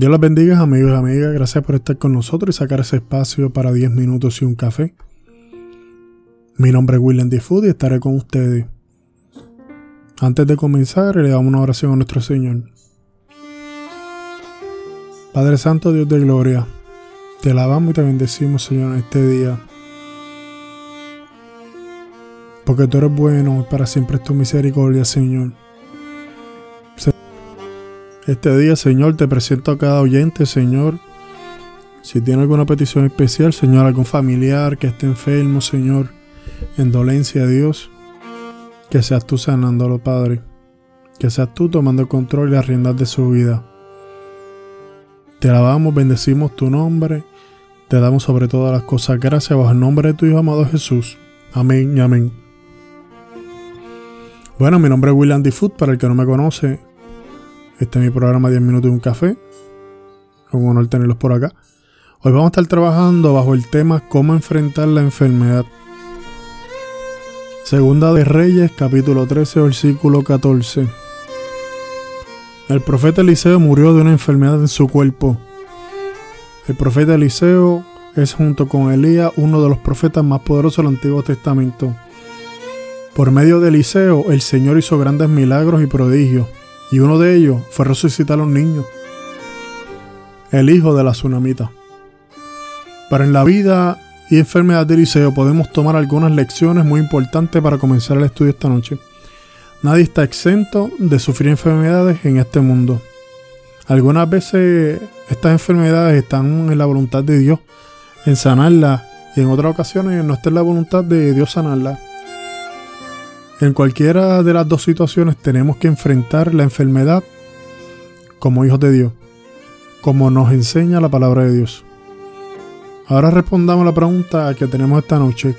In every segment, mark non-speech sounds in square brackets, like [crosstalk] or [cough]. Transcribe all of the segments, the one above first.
Dios los bendiga, amigos y amigas. Gracias por estar con nosotros y sacar ese espacio para 10 minutos y un café. Mi nombre es William D. Y estaré con ustedes. Antes de comenzar, le damos una oración a nuestro Señor. Padre Santo, Dios de gloria, te alabamos y te bendecimos, Señor, en este día. Porque tú eres bueno y para siempre es tu misericordia, Señor. Este día, Señor, te presento a cada oyente, Señor. Si tiene alguna petición especial, Señor, algún familiar que esté enfermo, Señor, en dolencia Dios, que seas tú sanándolo, Padre. Que seas tú tomando control y las riendas de su vida. Te alabamos, bendecimos tu nombre. Te damos sobre todas las cosas gracias bajo el nombre de tu Hijo amado Jesús. Amén y amén. Bueno, mi nombre es William D. Food, para el que no me conoce. Este es mi programa 10 minutos y un café. Un honor tenerlos por acá. Hoy vamos a estar trabajando bajo el tema cómo enfrentar la enfermedad. Segunda de Reyes, capítulo 13, versículo 14. El profeta Eliseo murió de una enfermedad en su cuerpo. El profeta Eliseo es junto con Elías uno de los profetas más poderosos del Antiguo Testamento. Por medio de Eliseo, el Señor hizo grandes milagros y prodigios y uno de ellos fue resucitar a un niño, el hijo de la tsunamita. Pero en la vida y enfermedad de Eliseo podemos tomar algunas lecciones muy importantes para comenzar el estudio esta noche. Nadie está exento de sufrir enfermedades en este mundo. Algunas veces estas enfermedades están en la voluntad de Dios en sanarlas y en otras ocasiones no está en la voluntad de Dios sanarlas. En cualquiera de las dos situaciones tenemos que enfrentar la enfermedad como hijos de Dios, como nos enseña la palabra de Dios. Ahora respondamos la pregunta que tenemos esta noche.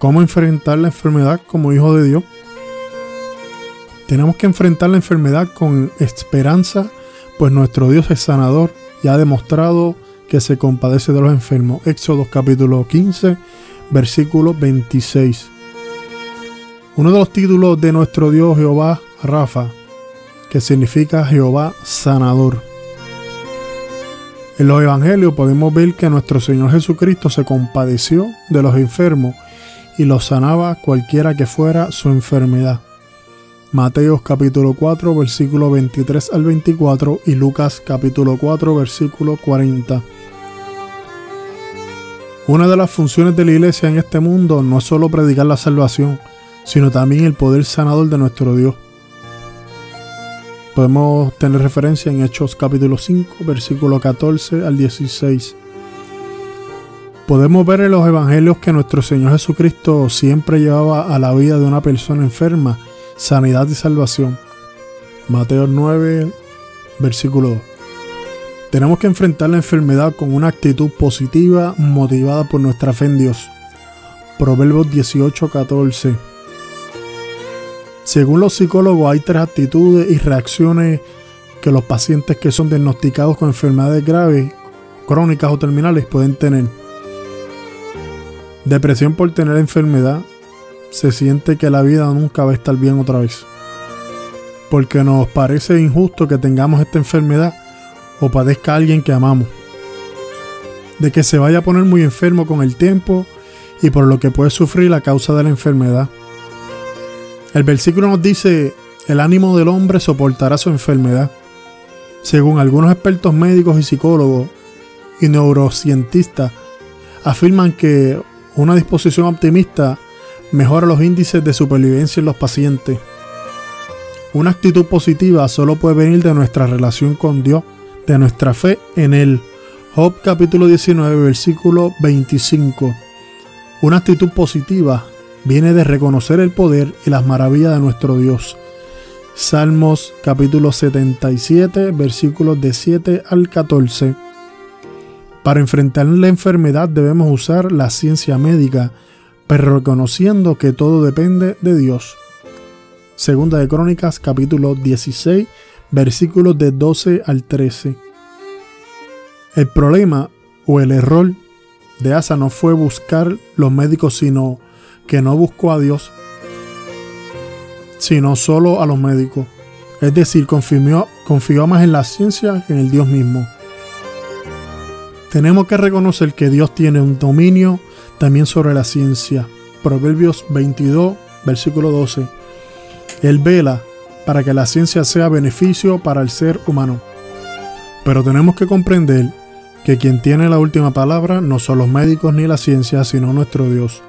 ¿Cómo enfrentar la enfermedad como hijos de Dios? Tenemos que enfrentar la enfermedad con esperanza, pues nuestro Dios es sanador y ha demostrado que se compadece de los enfermos. Éxodo capítulo 15, versículo 26. Uno de los títulos de nuestro Dios Jehová Rafa, que significa Jehová sanador. En los evangelios podemos ver que nuestro Señor Jesucristo se compadeció de los enfermos y los sanaba cualquiera que fuera su enfermedad. Mateos capítulo 4 versículo 23 al 24 y Lucas capítulo 4 versículo 40. Una de las funciones de la iglesia en este mundo no es solo predicar la salvación, sino también el poder sanador de nuestro Dios. Podemos tener referencia en Hechos capítulo 5, versículo 14 al 16. Podemos ver en los evangelios que nuestro Señor Jesucristo siempre llevaba a la vida de una persona enferma sanidad y salvación. Mateo 9, versículo 2. Tenemos que enfrentar la enfermedad con una actitud positiva motivada por nuestra fe en Dios. Proverbios 18, 14. Según los psicólogos hay tres actitudes y reacciones que los pacientes que son diagnosticados con enfermedades graves, crónicas o terminales pueden tener. Depresión por tener enfermedad. Se siente que la vida nunca va a estar bien otra vez. Porque nos parece injusto que tengamos esta enfermedad o padezca alguien que amamos. De que se vaya a poner muy enfermo con el tiempo y por lo que puede sufrir la causa de la enfermedad el versículo nos dice, el ánimo del hombre soportará su enfermedad. Según algunos expertos médicos y psicólogos y neurocientistas, afirman que una disposición optimista mejora los índices de supervivencia en los pacientes. Una actitud positiva solo puede venir de nuestra relación con Dios, de nuestra fe en Él. Job capítulo 19, versículo 25. Una actitud positiva viene de reconocer el poder y las maravillas de nuestro Dios. Salmos capítulo 77 versículos de 7 al 14. Para enfrentar la enfermedad debemos usar la ciencia médica, pero reconociendo que todo depende de Dios. Segunda de Crónicas capítulo 16 versículos de 12 al 13. El problema o el error de Asa no fue buscar los médicos, sino que no buscó a Dios, sino solo a los médicos. Es decir, confió, confió más en la ciencia que en el Dios mismo. Tenemos que reconocer que Dios tiene un dominio también sobre la ciencia. Proverbios 22, versículo 12. Él vela para que la ciencia sea beneficio para el ser humano. Pero tenemos que comprender que quien tiene la última palabra no son los médicos ni la ciencia, sino nuestro Dios.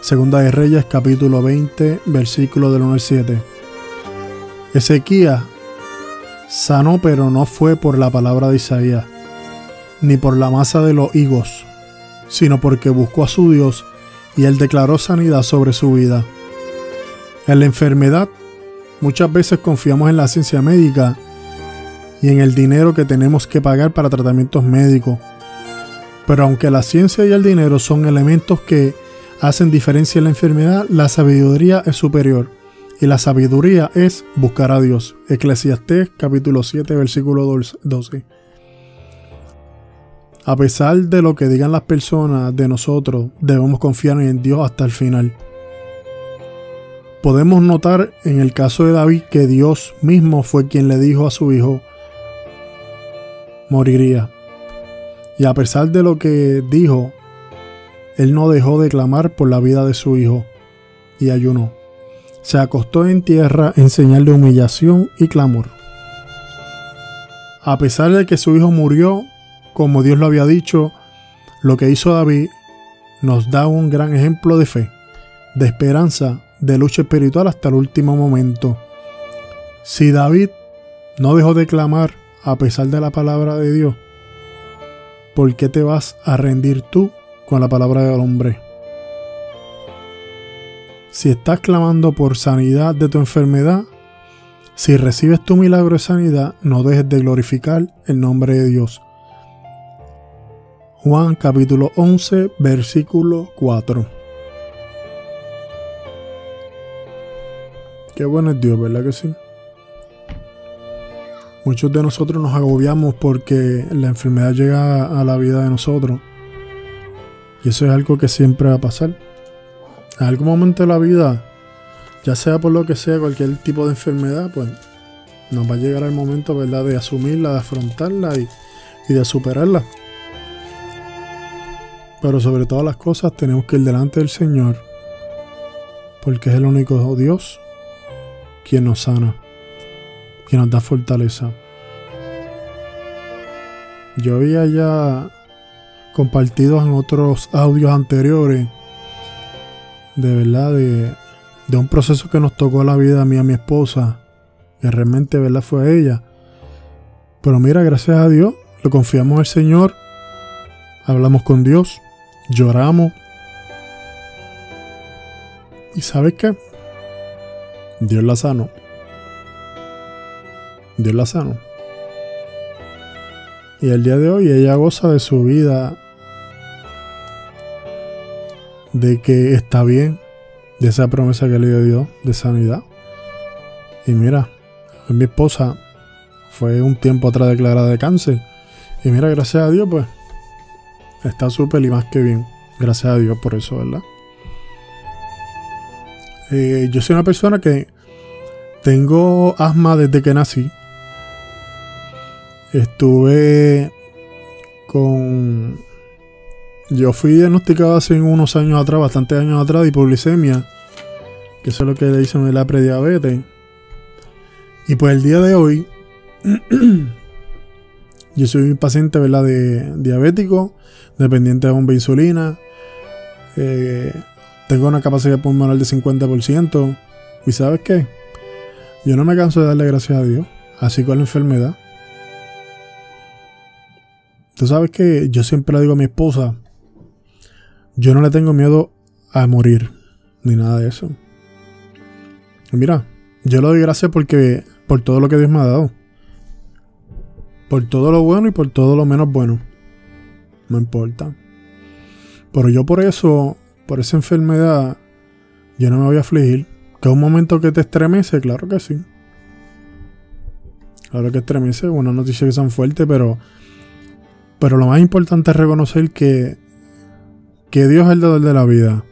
Segunda de Reyes capítulo 20, versículo del 1 al 7. Ezequías sanó pero no fue por la palabra de Isaías ni por la masa de los higos, sino porque buscó a su Dios y él declaró sanidad sobre su vida. En la enfermedad, muchas veces confiamos en la ciencia médica y en el dinero que tenemos que pagar para tratamientos médicos. Pero aunque la ciencia y el dinero son elementos que hacen diferencia en la enfermedad, la sabiduría es superior. Y la sabiduría es buscar a Dios. Eclesiastés capítulo 7 versículo 12. A pesar de lo que digan las personas de nosotros, debemos confiar en Dios hasta el final. Podemos notar en el caso de David que Dios mismo fue quien le dijo a su hijo, moriría. Y a pesar de lo que dijo, él no dejó de clamar por la vida de su hijo y ayunó. Se acostó en tierra en señal de humillación y clamor. A pesar de que su hijo murió, como Dios lo había dicho, lo que hizo David nos da un gran ejemplo de fe, de esperanza, de lucha espiritual hasta el último momento. Si David no dejó de clamar a pesar de la palabra de Dios, ¿por qué te vas a rendir tú con la palabra del hombre? Si estás clamando por sanidad de tu enfermedad, si recibes tu milagro de sanidad, no dejes de glorificar el nombre de Dios. Juan capítulo 11, versículo 4. Qué bueno es Dios, ¿verdad que sí? Muchos de nosotros nos agobiamos porque la enfermedad llega a la vida de nosotros. Y eso es algo que siempre va a pasar. En algún momento de la vida, ya sea por lo que sea, cualquier tipo de enfermedad, pues nos va a llegar el momento, ¿verdad?, de asumirla, de afrontarla y, y de superarla. Pero sobre todas las cosas tenemos que ir delante del Señor, porque es el único Dios quien nos sana, quien nos da fortaleza. Yo había ya compartido en otros audios anteriores, de verdad, de, un proceso que nos tocó la vida a mí a mi esposa, que realmente, ¿verdad? Fue ella. Pero mira, gracias a Dios, lo confiamos al Señor, hablamos con Dios lloramos. ¿Y sabes qué? Dios la sano. Dios la sano. Y el día de hoy ella goza de su vida, de que está bien, de esa promesa que le dio Dios de sanidad. Y mira, mi esposa fue un tiempo atrás declarada de cáncer. Y mira, gracias a Dios, pues Está súper y más que bien. Gracias a Dios por eso, ¿verdad? Eh, yo soy una persona que tengo asma desde que nací. Estuve con... Yo fui diagnosticado hace unos años atrás, bastantes años atrás, de hipoglicemia. Que eso es lo que le dicen la prediabetes. Y pues el día de hoy... [clears throat] yo soy un paciente, ¿verdad? De diabético dependiente de bomba de insulina. Eh, tengo una capacidad pulmonar de 50%. ¿Y sabes qué? Yo no me canso de darle gracias a Dios, así con la enfermedad. Tú sabes que yo siempre le digo a mi esposa, yo no le tengo miedo a morir, ni nada de eso. mira, yo le doy gracias porque por todo lo que Dios me ha dado. Por todo lo bueno y por todo lo menos bueno no importa. Pero yo por eso, por esa enfermedad, yo no me voy a afligir. Que es un momento que te estremece, claro que sí. Claro que estremece, una noticia que son fuertes, pero, pero lo más importante es reconocer que, que Dios es el dador de la vida.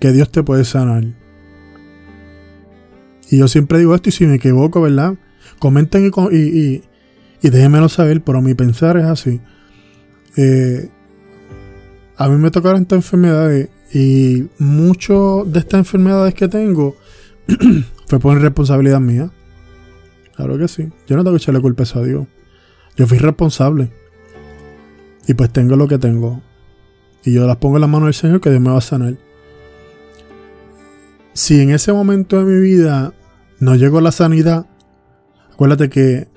Que Dios te puede sanar. Y yo siempre digo esto y si me equivoco, ¿verdad? Comenten y, y, y déjenmelo saber, pero mi pensar es así. Eh, a mí me tocaron estas enfermedades y muchas de estas enfermedades que tengo [clears throat] fue por responsabilidad mía. Claro que sí. Yo no tengo que echarle culpa a Dios. Yo fui responsable. Y pues tengo lo que tengo. Y yo las pongo en la mano del Señor que Dios me va a sanar. Si en ese momento de mi vida no llegó la sanidad, acuérdate que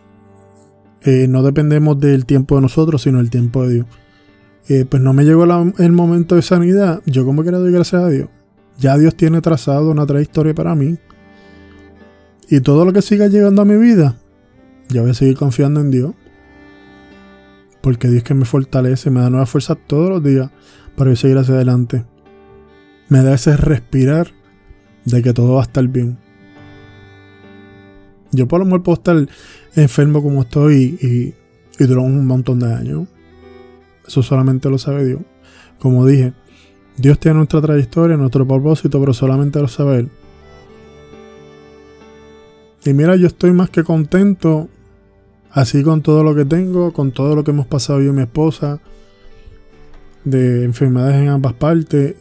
eh, no dependemos del tiempo de nosotros, sino del tiempo de Dios. Eh, pues no me llegó el momento de sanidad, yo como quiera doy gracias a Dios. Ya Dios tiene trazado una trayectoria para mí. Y todo lo que siga llegando a mi vida, yo voy a seguir confiando en Dios. Porque Dios que me fortalece, me da nueva fuerza todos los días para seguir hacia adelante. Me da ese respirar de que todo va a estar bien. Yo por lo menos puedo estar enfermo como estoy y, y, un montón de años. Eso solamente lo sabe Dios. Como dije, Dios tiene nuestra trayectoria, nuestro propósito, pero solamente lo sabe Él. Y mira, yo estoy más que contento Así con todo lo que tengo, con todo lo que hemos pasado yo y mi esposa, de enfermedades en ambas partes,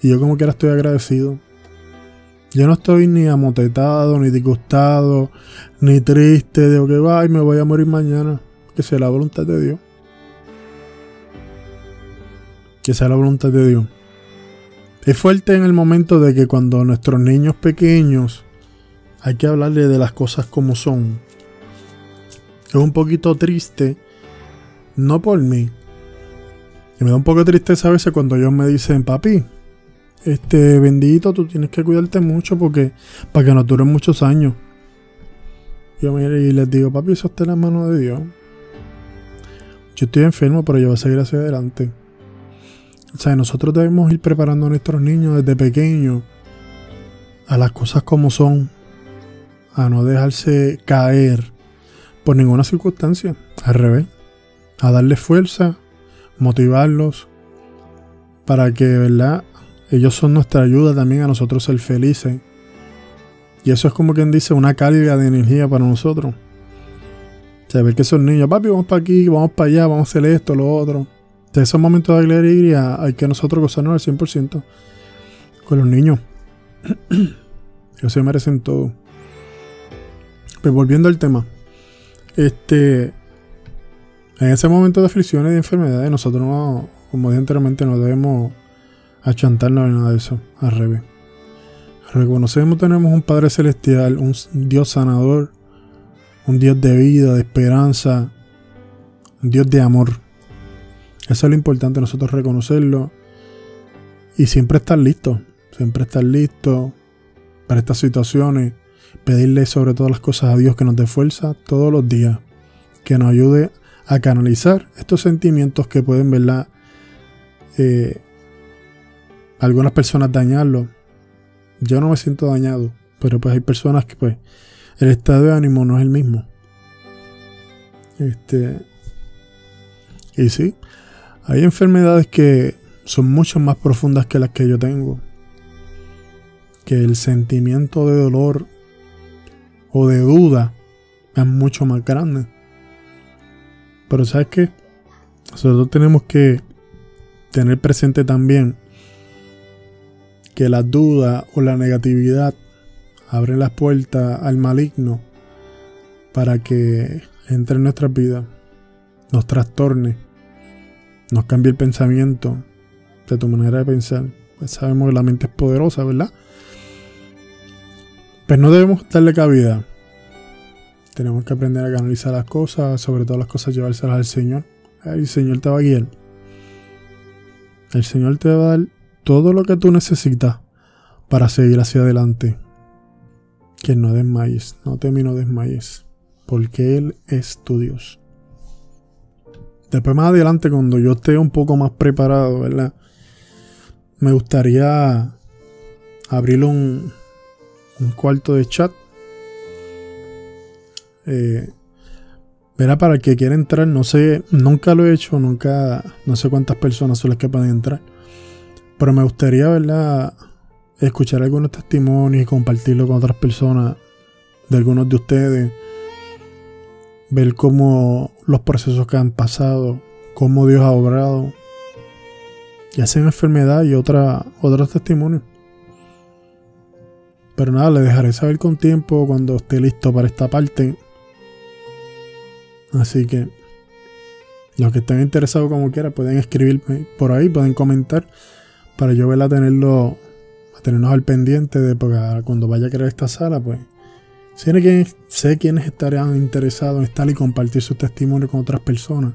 y yo como quiera estoy agradecido. Yo no estoy ni amotetado, ni disgustado, ni triste de que va y me voy a morir mañana. Que sea la voluntad de Dios. Que sea la voluntad de Dios. Es fuerte en el momento de que cuando nuestros niños pequeños hay que hablarle de las cosas como son es un poquito triste, no por mí. Y me da un poco de tristeza a veces cuando ellos me dicen, papi, este bendito, tú tienes que cuidarte mucho porque para que no duren muchos años. Yo me y les digo, papi, eso está en la mano de Dios. Yo estoy enfermo, pero yo voy a seguir hacia adelante. O sea, nosotros debemos ir preparando a nuestros niños desde pequeños a las cosas como son, a no dejarse caer por ninguna circunstancia. Al revés. A darles fuerza, motivarlos para que, ¿verdad? Ellos son nuestra ayuda también a nosotros ser felices. Y eso es como quien dice una carga de energía para nosotros. Saber que son niños, papi, vamos para aquí, vamos para allá, vamos a hacer esto, lo otro. Esos momentos de alegría hay que nosotros gozarnos al 100% con los niños. [clears throat] Ellos se merecen todo. Pero pues volviendo al tema. Este, en ese momento de aflicciones y de enfermedades, nosotros no, como dije anteriormente, no debemos achantarnos en nada de eso, al revés. Reconocemos tenemos un Padre Celestial, un Dios sanador, un Dios de vida, de esperanza, un Dios de amor. Eso es lo importante, nosotros reconocerlo y siempre estar listos, siempre estar listos para estas situaciones pedirle sobre todas las cosas a Dios que nos dé fuerza todos los días, que nos ayude a canalizar estos sentimientos que pueden, ¿verdad? Eh, algunas personas dañarlo. Yo no me siento dañado, pero pues hay personas que pues el estado de ánimo no es el mismo. Este, y sí, hay enfermedades que son mucho más profundas que las que yo tengo. Que el sentimiento de dolor o de duda es mucho más grande. Pero ¿sabes qué? Nosotros tenemos que tener presente también que la duda o la negatividad abren las puertas al maligno para que entre en nuestras vidas, nos trastorne, nos cambie el pensamiento de tu manera de pensar. Pues sabemos que la mente es poderosa, ¿verdad? Pues no debemos darle cabida. Tenemos que aprender a canalizar las cosas, sobre todo las cosas llevárselas al Señor. El Señor te va a guiar. El Señor te va a dar todo lo que tú necesitas para seguir hacia adelante. Que no desmayes, no te no desmayes, porque Él es tu Dios. Después más adelante, cuando yo esté un poco más preparado, ¿verdad? Me gustaría abrir un, un cuarto de chat. Eh, verá, para el que quiera entrar, no sé, nunca lo he hecho, nunca, no sé cuántas personas son las que pueden entrar. Pero me gustaría, ¿verdad? escuchar algunos testimonios y compartirlo con otras personas de algunos de ustedes, ver cómo los procesos que han pasado, cómo Dios ha obrado, ya sea en enfermedad y otra, otros testimonios. Pero nada, le dejaré saber con tiempo cuando esté listo para esta parte. Así que los que estén interesados como quiera pueden escribirme por ahí, pueden comentar para yo verla tenerlo, tenernos al pendiente de porque cuando vaya a crear esta sala, pues sé quiénes, sé quiénes estarían interesados en estar y compartir su testimonio con otras personas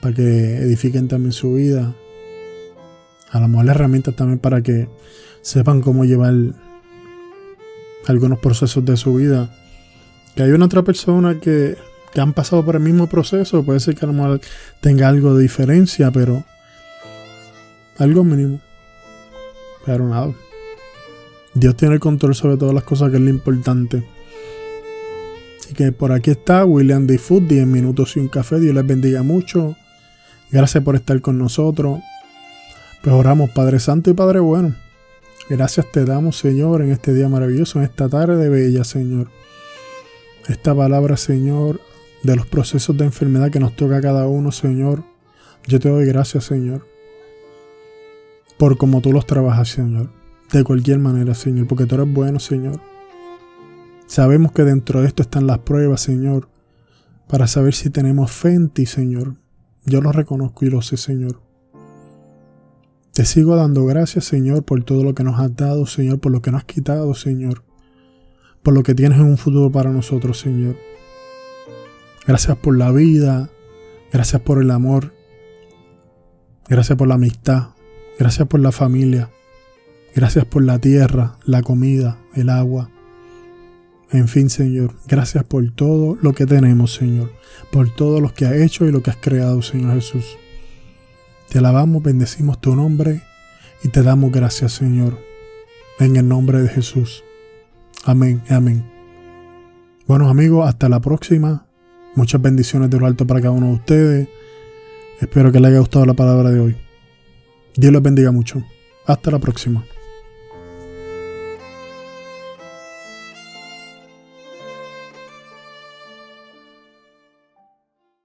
para que edifiquen también su vida. A lo mejor las herramientas también para que sepan cómo llevar algunos procesos de su vida. Que hay una otra persona que, que han pasado por el mismo proceso, puede ser que a lo mejor tenga algo de diferencia, pero algo mínimo. Pero nada. Dios tiene el control sobre todas las cosas, que es lo importante. Así que por aquí está William D. Food, 10 minutos y un café. Dios les bendiga mucho. Gracias por estar con nosotros. Pues oramos, Padre Santo y Padre Bueno. Gracias te damos, Señor, en este día maravilloso, en esta tarde de bella, Señor. Esta palabra, Señor, de los procesos de enfermedad que nos toca a cada uno, Señor. Yo te doy gracias, Señor, por como tú los trabajas, Señor. De cualquier manera, Señor, porque tú eres bueno, Señor. Sabemos que dentro de esto están las pruebas, Señor, para saber si tenemos fe en ti, Señor. Yo lo reconozco y lo sé, Señor. Te sigo dando gracias, Señor, por todo lo que nos has dado, Señor, por lo que nos has quitado, Señor, por lo que tienes en un futuro para nosotros, Señor. Gracias por la vida, gracias por el amor, gracias por la amistad, gracias por la familia, gracias por la tierra, la comida, el agua. En fin, Señor, gracias por todo lo que tenemos, Señor, por todo lo que has hecho y lo que has creado, Señor Jesús. Te alabamos, bendecimos tu nombre y te damos gracias, Señor. En el nombre de Jesús. Amén, amén. Bueno amigos, hasta la próxima. Muchas bendiciones de lo alto para cada uno de ustedes. Espero que les haya gustado la palabra de hoy. Dios los bendiga mucho. Hasta la próxima.